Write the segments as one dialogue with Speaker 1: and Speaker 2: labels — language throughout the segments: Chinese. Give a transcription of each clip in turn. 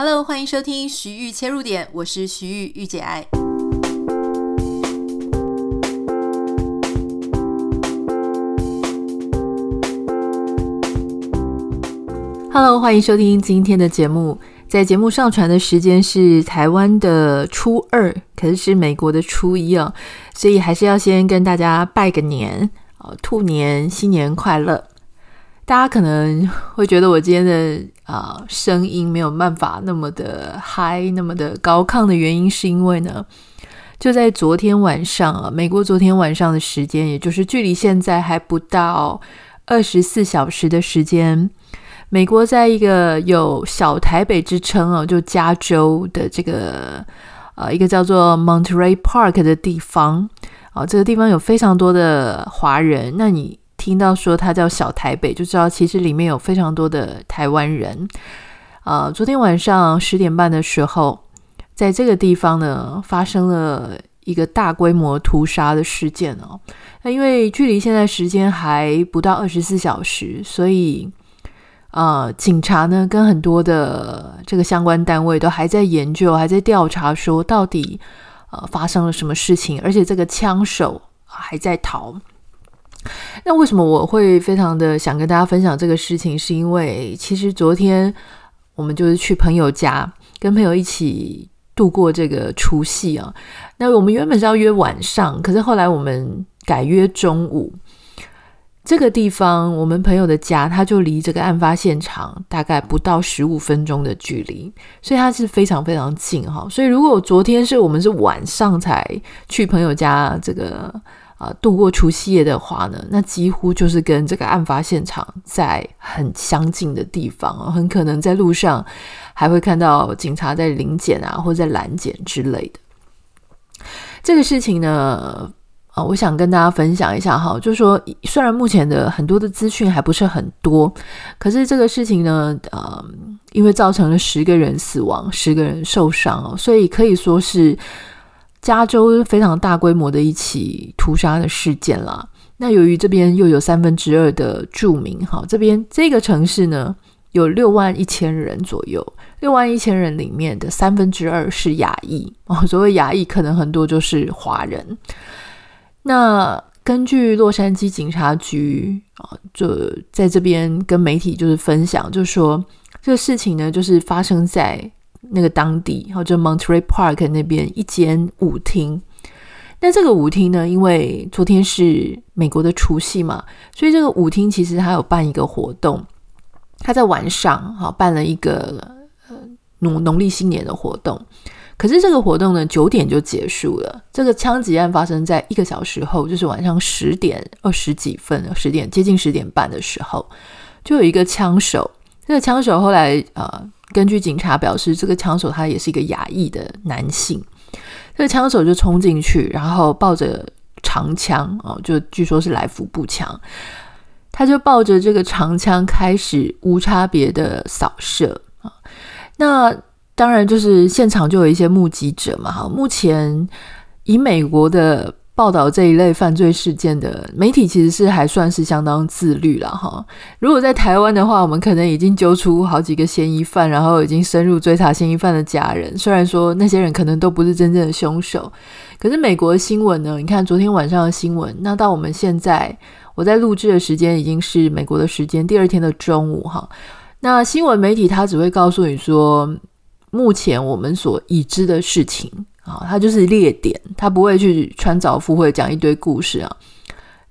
Speaker 1: Hello，欢迎收听徐玉切入点，我是徐豫御姐爱。Hello，欢迎收听今天的节目。在节目上传的时间是台湾的初二，可是是美国的初一哦，所以还是要先跟大家拜个年，兔年新年快乐。大家可能会觉得我今天的啊、声音没有办法那么的嗨，那么的高亢的原因，是因为呢，就在昨天晚上啊，美国昨天晚上的时间，也就是距离现在还不到二十四小时的时间，美国在一个有小台北之称啊，就加州的这个呃一个叫做 Monterey Park 的地方啊，这个地方有非常多的华人，那你。听到说它叫小台北，就知道其实里面有非常多的台湾人。呃，昨天晚上十点半的时候，在这个地方呢，发生了一个大规模屠杀的事件哦。那因为距离现在时间还不到二十四小时，所以呃，警察呢跟很多的这个相关单位都还在研究，还在调查，说到底呃发生了什么事情，而且这个枪手还在逃。那为什么我会非常的想跟大家分享这个事情？是因为其实昨天我们就是去朋友家，跟朋友一起度过这个除夕啊。那我们原本是要约晚上，可是后来我们改约中午。这个地方，我们朋友的家，他就离这个案发现场大概不到十五分钟的距离，所以它是非常非常近哈。所以如果昨天是我们是晚上才去朋友家这个。啊，度过除夕夜的话呢，那几乎就是跟这个案发现场在很相近的地方，很可能在路上还会看到警察在临检啊，或者在拦检之类的。这个事情呢，啊，我想跟大家分享一下哈，就是说，虽然目前的很多的资讯还不是很多，可是这个事情呢，呃，因为造成了十个人死亡，十个人受伤哦，所以可以说是。加州非常大规模的一起屠杀的事件啦。那由于这边又有三分之二的住民，哈，这边这个城市呢有六万一千人左右，六万一千人里面的三分之二是亚裔哦。所谓亚裔，可能很多就是华人。那根据洛杉矶警察局啊，就在这边跟媒体就是分享，就说这个事情呢，就是发生在。那个当地，然后就 Monterey Park 那边一间舞厅。那这个舞厅呢，因为昨天是美国的除夕嘛，所以这个舞厅其实它有办一个活动。他在晚上好办了一个呃农农历新年的活动。可是这个活动呢，九点就结束了。这个枪击案发生在一个小时后，就是晚上十点二十几分，十点接近十点半的时候，就有一个枪手。这个枪手后来呃。根据警察表示，这个枪手他也是一个亚裔的男性。这个枪手就冲进去，然后抱着长枪哦，就据说是来福步枪，他就抱着这个长枪开始无差别的扫射啊。那当然就是现场就有一些目击者嘛。哈，目前以美国的。报道这一类犯罪事件的媒体其实是还算是相当自律了哈。如果在台湾的话，我们可能已经揪出好几个嫌疑犯，然后已经深入追查嫌疑犯的家人。虽然说那些人可能都不是真正的凶手，可是美国新闻呢？你看昨天晚上的新闻，那到我们现在我在录制的时间已经是美国的时间第二天的中午哈。那新闻媒体他只会告诉你说，目前我们所已知的事情。啊，他就是列点，他不会去穿凿附会讲一堆故事啊。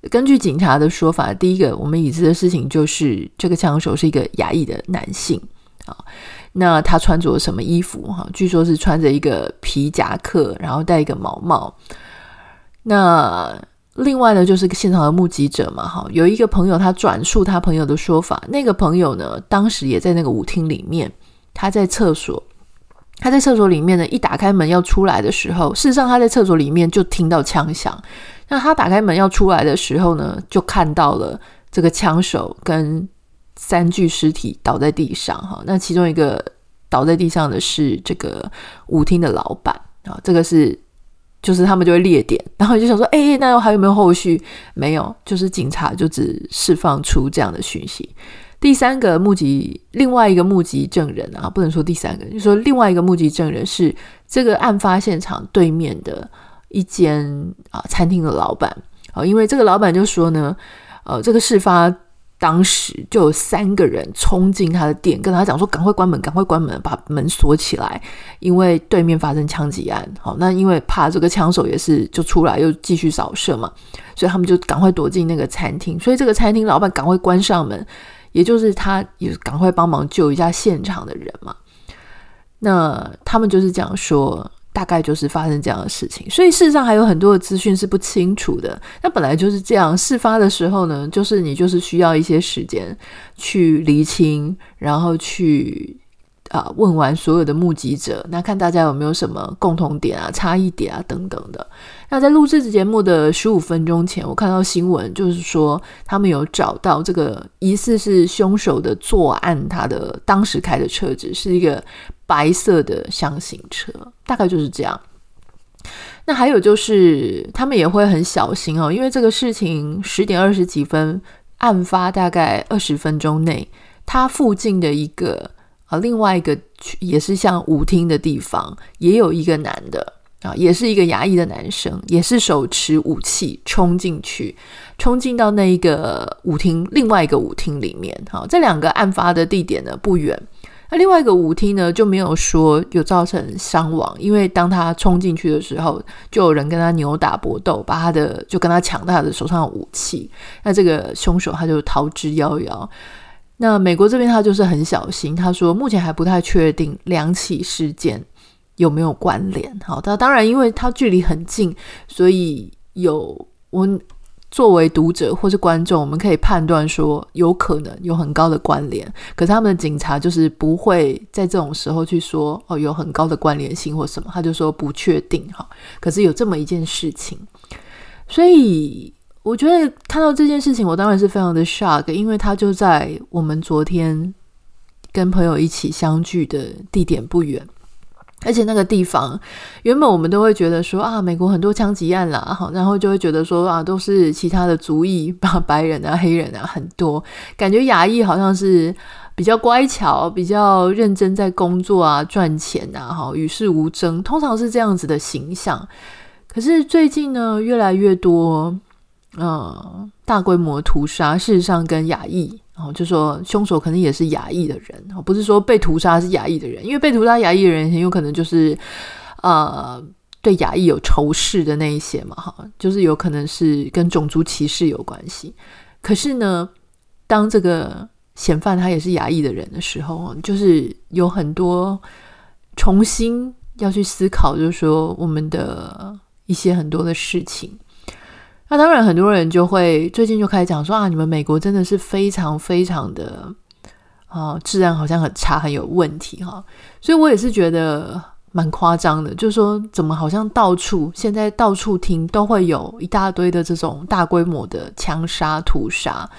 Speaker 1: 根据警察的说法，第一个我们已知的事情就是这个枪手是一个亚裔的男性啊。那他穿着什么衣服？哈，据说是穿着一个皮夹克，然后戴一个毛帽。那另外呢，就是现场的目击者嘛，哈，有一个朋友他转述他朋友的说法，那个朋友呢，当时也在那个舞厅里面，他在厕所。他在厕所里面呢，一打开门要出来的时候，事实上他在厕所里面就听到枪响。那他打开门要出来的时候呢，就看到了这个枪手跟三具尸体倒在地上。哈，那其中一个倒在地上的是这个舞厅的老板啊，这个是就是他们就会列点，然后就想说，哎，那还有没有后续？没有，就是警察就只释放出这样的讯息。第三个目击，另外一个目击证人啊，不能说第三个，就说另外一个目击证人是这个案发现场对面的一间啊餐厅的老板啊，因为这个老板就说呢，呃，这个事发当时就有三个人冲进他的店，跟他讲说赶快关门，赶快关门，把门锁起来，因为对面发生枪击案。好，那因为怕这个枪手也是就出来又继续扫射嘛，所以他们就赶快躲进那个餐厅，所以这个餐厅老板赶快关上门。也就是他也赶快帮忙救一下现场的人嘛。那他们就是讲说，大概就是发生这样的事情，所以事实上还有很多的资讯是不清楚的。那本来就是这样，事发的时候呢，就是你就是需要一些时间去厘清，然后去。啊！问完所有的目击者，那看大家有没有什么共同点啊、差异点啊等等的。那在录制节目的十五分钟前，我看到新闻，就是说他们有找到这个疑似是凶手的作案，他的当时开的车子是一个白色的厢型车，大概就是这样。那还有就是他们也会很小心哦，因为这个事情十点二十几分案发，大概二十分钟内，他附近的一个。啊，另外一个也是像舞厅的地方，也有一个男的啊，也是一个牙医的男生，也是手持武器冲进去，冲进到那一个舞厅，另外一个舞厅里面。哈，这两个案发的地点呢不远，那另外一个舞厅呢就没有说有造成伤亡，因为当他冲进去的时候，就有人跟他扭打搏斗，把他的就跟他抢他的手上的武器，那这个凶手他就逃之夭夭。那美国这边他就是很小心，他说目前还不太确定两起事件有没有关联。好，他当然因为他距离很近，所以有我作为读者或是观众，我们可以判断说有可能有很高的关联。可是他们的警察就是不会在这种时候去说哦有很高的关联性或什么，他就说不确定哈。可是有这么一件事情，所以。我觉得看到这件事情，我当然是非常的 shock，因为他就在我们昨天跟朋友一起相聚的地点不远，而且那个地方原本我们都会觉得说啊，美国很多枪击案啦，好，然后就会觉得说啊，都是其他的族裔，白人啊、黑人啊很多，感觉亚裔好像是比较乖巧、比较认真在工作啊、赚钱啊，哈，与世无争，通常是这样子的形象。可是最近呢，越来越多。嗯，大规模屠杀，事实上跟亚裔，然后就说凶手可能也是亚裔的人哦，不是说被屠杀是亚裔的人，因为被屠杀亚裔的人很有可能就是呃对亚裔有仇视的那一些嘛，哈，就是有可能是跟种族歧视有关系。可是呢，当这个嫌犯他也是亚裔的人的时候，就是有很多重新要去思考，就是说我们的一些很多的事情。那当然，很多人就会最近就开始讲说啊，你们美国真的是非常非常的啊，治安好像很差，很有问题哈。所以我也是觉得蛮夸张的，就是说怎么好像到处现在到处听都会有一大堆的这种大规模的枪杀屠杀。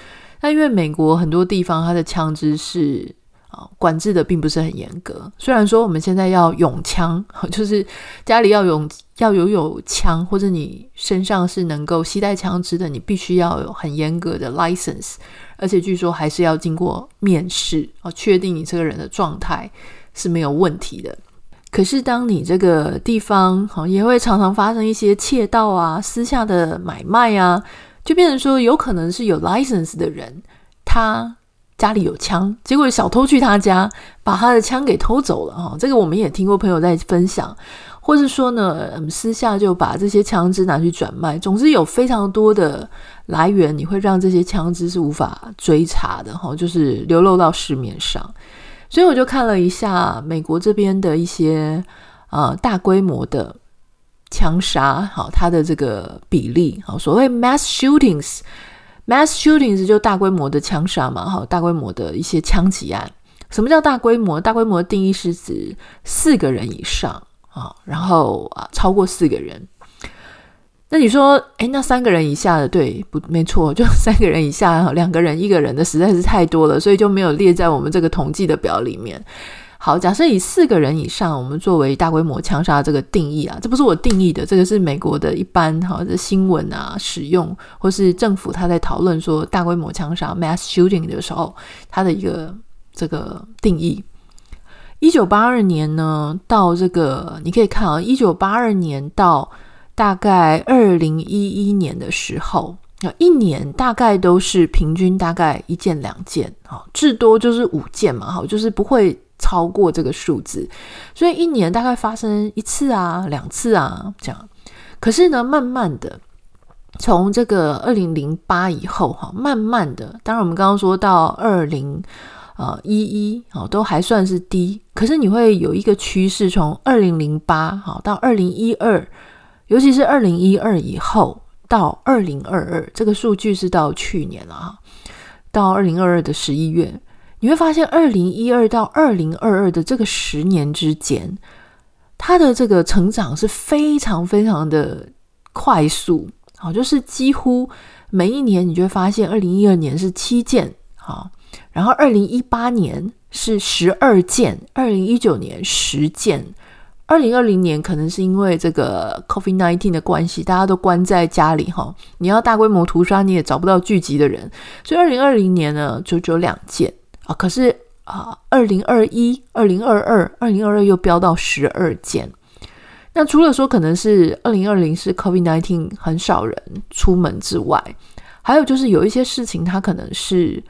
Speaker 1: 那因为美国很多地方它的枪支是。啊，管制的并不是很严格。虽然说我们现在要拥枪，就是家里要有要有有枪，或者你身上是能够携带枪支的，你必须要有很严格的 license，而且据说还是要经过面试啊，确定你这个人的状态是没有问题的。可是当你这个地方好也会常常发生一些窃盗啊、私下的买卖啊，就变成说有可能是有 license 的人，他。家里有枪，结果小偷去他家，把他的枪给偷走了哈。这个我们也听过朋友在分享，或是说呢，嗯，私下就把这些枪支拿去转卖。总之有非常多的来源，你会让这些枪支是无法追查的哈，就是流露到市面上。所以我就看了一下美国这边的一些呃大规模的枪杀，好，它的这个比例，好，所谓 mass shootings。Mass shootings 就大规模的枪杀嘛，哈，大规模的一些枪击案。什么叫大规模？大规模的定义是指四个人以上啊，然后啊超过四个人。那你说，哎，那三个人以下的，对，不，没错，就三个人以下，两个人、一个人的实在是太多了，所以就没有列在我们这个统计的表里面。好，假设以四个人以上，我们作为大规模枪杀这个定义啊，这不是我定义的，这个是美国的一般哈的新闻啊使用，或是政府他在讨论说大规模枪杀 （mass shooting） 的时候，他的一个这个定义。一九八二年呢，到这个你可以看啊，一九八二年到大概二零一一年的时候。那一年大概都是平均大概一件两件，哈，至多就是五件嘛，哈，就是不会超过这个数字，所以一年大概发生一次啊、两次啊这样。可是呢，慢慢的从这个二零零八以后，哈，慢慢的，当然我们刚刚说到二零呃一一，哦，都还算是低，可是你会有一个趋势，从二零零八好到二零一二，尤其是二零一二以后。到二零二二，这个数据是到去年了哈。到二零二二的十一月，你会发现二零一二到二零二二的这个十年之间，它的这个成长是非常非常的快速，好，就是几乎每一年你就会发现，二零一二年是七件，好，然后二零一八年是十二件，二零一九年十件。二零二零年可能是因为这个 COVID-19 的关系，大家都关在家里哈。你要大规模屠杀，你也找不到聚集的人，所以二零二零年呢就只有两件啊。可是啊，二零二一、二零二二、二零二二又飙到十二件。那除了说可能是二零二零是 COVID-19 很少人出门之外，还有就是有一些事情它可能是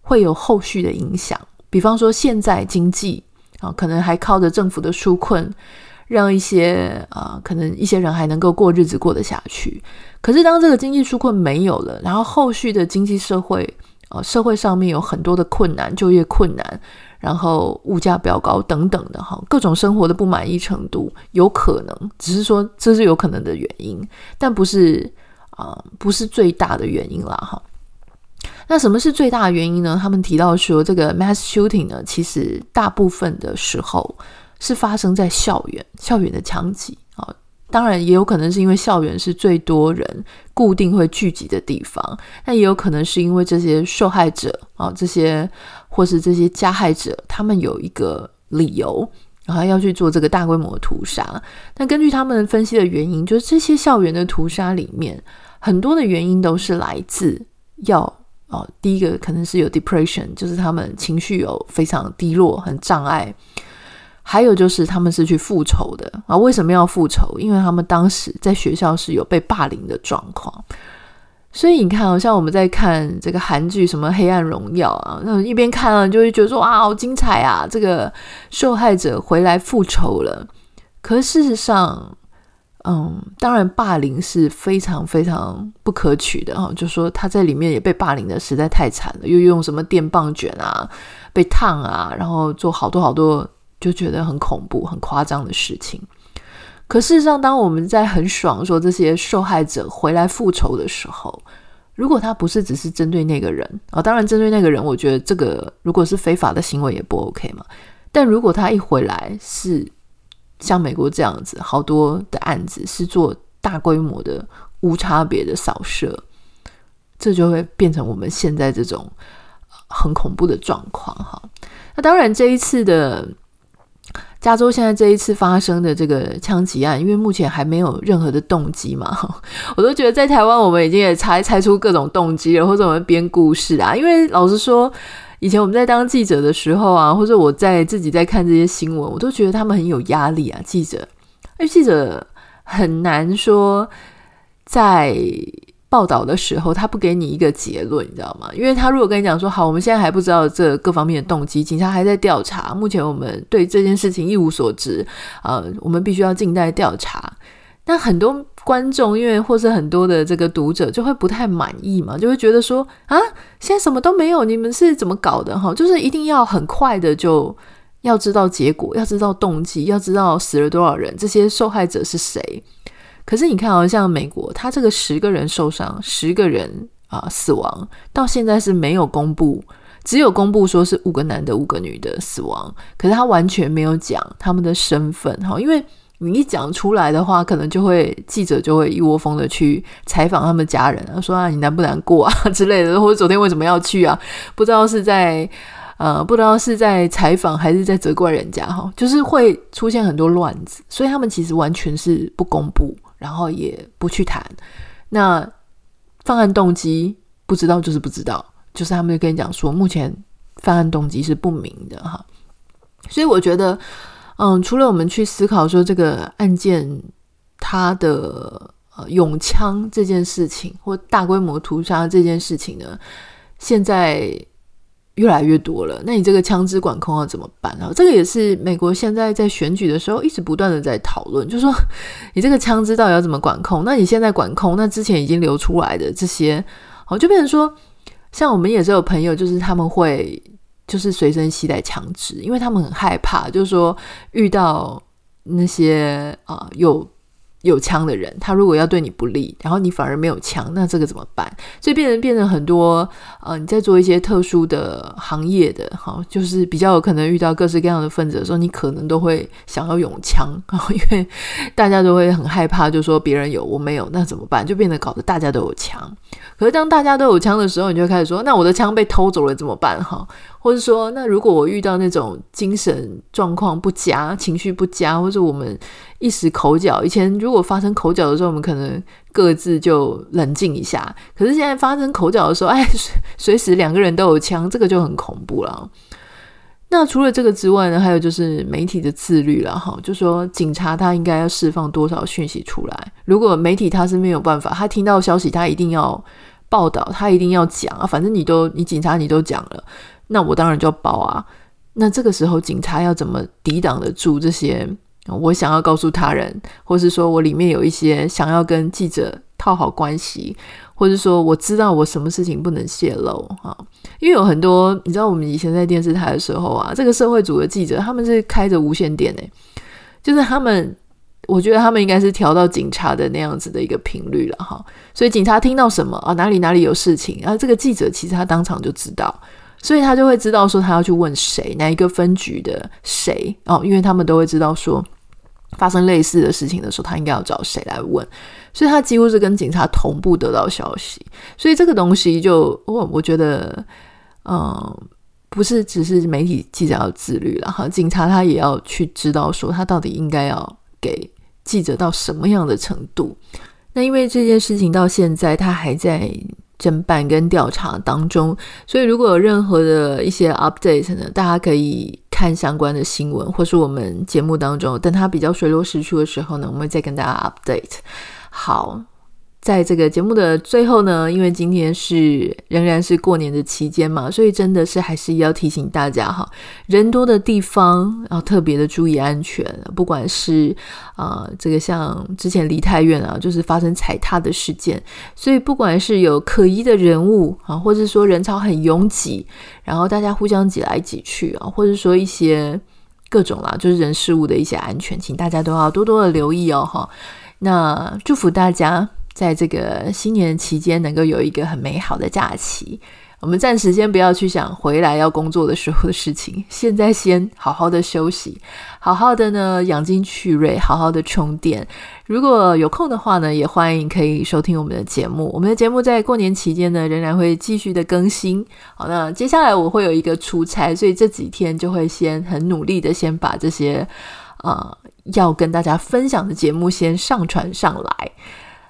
Speaker 1: 会有后续的影响，比方说现在经济。啊，可能还靠着政府的纾困，让一些啊、可能一些人还能够过日子过得下去。可是当这个经济纾困没有了，然后后续的经济社会、呃，社会上面有很多的困难，就业困难，然后物价比较高等等的哈，各种生活的不满意程度，有可能只是说这是有可能的原因，但不是啊、不是最大的原因啦哈。那什么是最大的原因呢？他们提到说，这个 mass shooting 呢，其实大部分的时候是发生在校园，校园的枪击。当然，也有可能是因为校园是最多人固定会聚集的地方，那也有可能是因为这些受害者啊，这些或是这些加害者，他们有一个理由，然后要去做这个大规模的屠杀。但根据他们分析的原因，就是这些校园的屠杀里面，很多的原因都是来自要。哦，第一个可能是有 depression，就是他们情绪有非常低落、很障碍。还有就是他们是去复仇的啊？为什么要复仇？因为他们当时在学校是有被霸凌的状况。所以你看，好像我们在看这个韩剧什么《黑暗荣耀》啊，那一边看了就会觉得说啊，好精彩啊！这个受害者回来复仇了。可是事实上，嗯，当然，霸凌是非常非常不可取的哈。就说他在里面也被霸凌的实在太惨了，又用什么电棒卷啊，被烫啊，然后做好多好多，就觉得很恐怖、很夸张的事情。可事实上，当我们在很爽说这些受害者回来复仇的时候，如果他不是只是针对那个人啊，当然针对那个人，我觉得这个如果是非法的行为也不 OK 嘛。但如果他一回来是。像美国这样子，好多的案子是做大规模的无差别的扫射，这就会变成我们现在这种很恐怖的状况哈。那当然，这一次的加州现在这一次发生的这个枪击案，因为目前还没有任何的动机嘛，我都觉得在台湾我们已经也猜猜出各种动机了，或者我们编故事啊。因为老实说。以前我们在当记者的时候啊，或者我在自己在看这些新闻，我都觉得他们很有压力啊。记者，因为记者很难说在报道的时候，他不给你一个结论，你知道吗？因为他如果跟你讲说，好，我们现在还不知道这各方面的动机，警察还在调查，目前我们对这件事情一无所知，呃，我们必须要静待调查。那很多观众，因为或是很多的这个读者，就会不太满意嘛，就会觉得说啊，现在什么都没有，你们是怎么搞的？哈，就是一定要很快的就要知道结果，要知道动机，要知道死了多少人，这些受害者是谁。可是你看，好像美国，他这个十个人受伤，十个人啊死亡，到现在是没有公布，只有公布说是五个男的，五个女的死亡，可是他完全没有讲他们的身份，哈，因为。你一讲出来的话，可能就会记者就会一窝蜂的去采访他们家人啊，说啊，你难不难过啊之类的，或者昨天为什么要去啊？不知道是在呃，不知道是在采访还是在责怪人家哈，就是会出现很多乱子，所以他们其实完全是不公布，然后也不去谈。那犯案动机不知道就是不知道，就是他们就跟你讲说，目前犯案动机是不明的哈。所以我觉得，嗯，除了我们去思考说这个案件它的呃拥枪这件事情，或大规模屠杀这件事情呢，现在越来越多了。那你这个枪支管控要怎么办啊？这个也是美国现在在选举的时候一直不断的在讨论，就是说你这个枪支到底要怎么管控？那你现在管控，那之前已经流出来的这些，好，就变成说，像我们也是有朋友，就是他们会。就是随身携带枪支，因为他们很害怕，就是说遇到那些啊、有有枪的人，他如果要对你不利，然后你反而没有枪，那这个怎么办？所以变成变成很多呃，你在做一些特殊的行业的，哈，就是比较有可能遇到各式各样的分子的时候，你可能都会想要用枪，然后因为大家都会很害怕，就说别人有我没有，那怎么办？就变得搞得大家都有枪。可是当大家都有枪的时候，你就开始说，那我的枪被偷走了怎么办？哈。或者说，那如果我遇到那种精神状况不佳、情绪不佳，或者我们一时口角，以前如果发生口角的时候，我们可能各自就冷静一下。可是现在发生口角的时候，哎，随时两个人都有枪，这个就很恐怖了。那除了这个之外呢，还有就是媒体的自律了哈，就说警察他应该要释放多少讯息出来？如果媒体他是没有办法，他听到消息他一定要报道，他一定要讲啊，反正你都你警察你都讲了。那我当然就要报啊！那这个时候警察要怎么抵挡得住这些我想要告诉他人，或是说我里面有一些想要跟记者套好关系，或是说我知道我什么事情不能泄露啊？因为有很多你知道，我们以前在电视台的时候啊，这个社会组的记者他们是开着无线电诶，就是他们，我觉得他们应该是调到警察的那样子的一个频率了哈。所以警察听到什么啊，哪里哪里有事情，啊这个记者其实他当场就知道。所以他就会知道说他要去问谁，哪一个分局的谁哦，因为他们都会知道说发生类似的事情的时候，他应该要找谁来问。所以他几乎是跟警察同步得到消息。所以这个东西就我我觉得，嗯，不是只是媒体记者要自律了哈，警察他也要去知道说他到底应该要给记者到什么样的程度。那因为这件事情到现在他还在。侦办跟调查当中，所以如果有任何的一些 update 呢，大家可以看相关的新闻，或是我们节目当中，等它比较水落石出的时候呢，我们会再跟大家 update。好。在这个节目的最后呢，因为今天是仍然是过年的期间嘛，所以真的是还是要提醒大家哈，人多的地方要特别的注意安全。不管是啊、这个像之前离太远啊，就是发生踩踏的事件，所以不管是有可疑的人物啊，或者说人潮很拥挤，然后大家互相挤来挤去啊，或者说一些各种啦，就是人事物的一些安全，请大家都要多多的留意哦哈。那祝福大家。在这个新年期间，能够有一个很美好的假期。我们暂时先不要去想回来要工作的时候的事情，现在先好好的休息，好好的呢养精蓄锐，好好的充电。如果有空的话呢，也欢迎可以收听我们的节目。我们的节目在过年期间呢，仍然会继续的更新。好，那接下来我会有一个出差，所以这几天就会先很努力的先把这些呃要跟大家分享的节目先上传上来。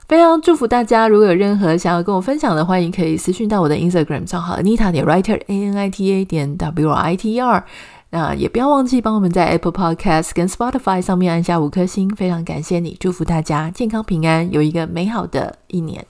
Speaker 1: 非常祝福大家！如果有任何想要跟我分享的，欢迎可以私讯到我的 Instagram 账号 Anita 点 Writer A N I T A 点 W I T E R。那也不要忘记帮我们在 Apple Podcast 跟 Spotify 上面按下五颗星，非常感谢你！祝福大家健康平安，有一个美好的一年。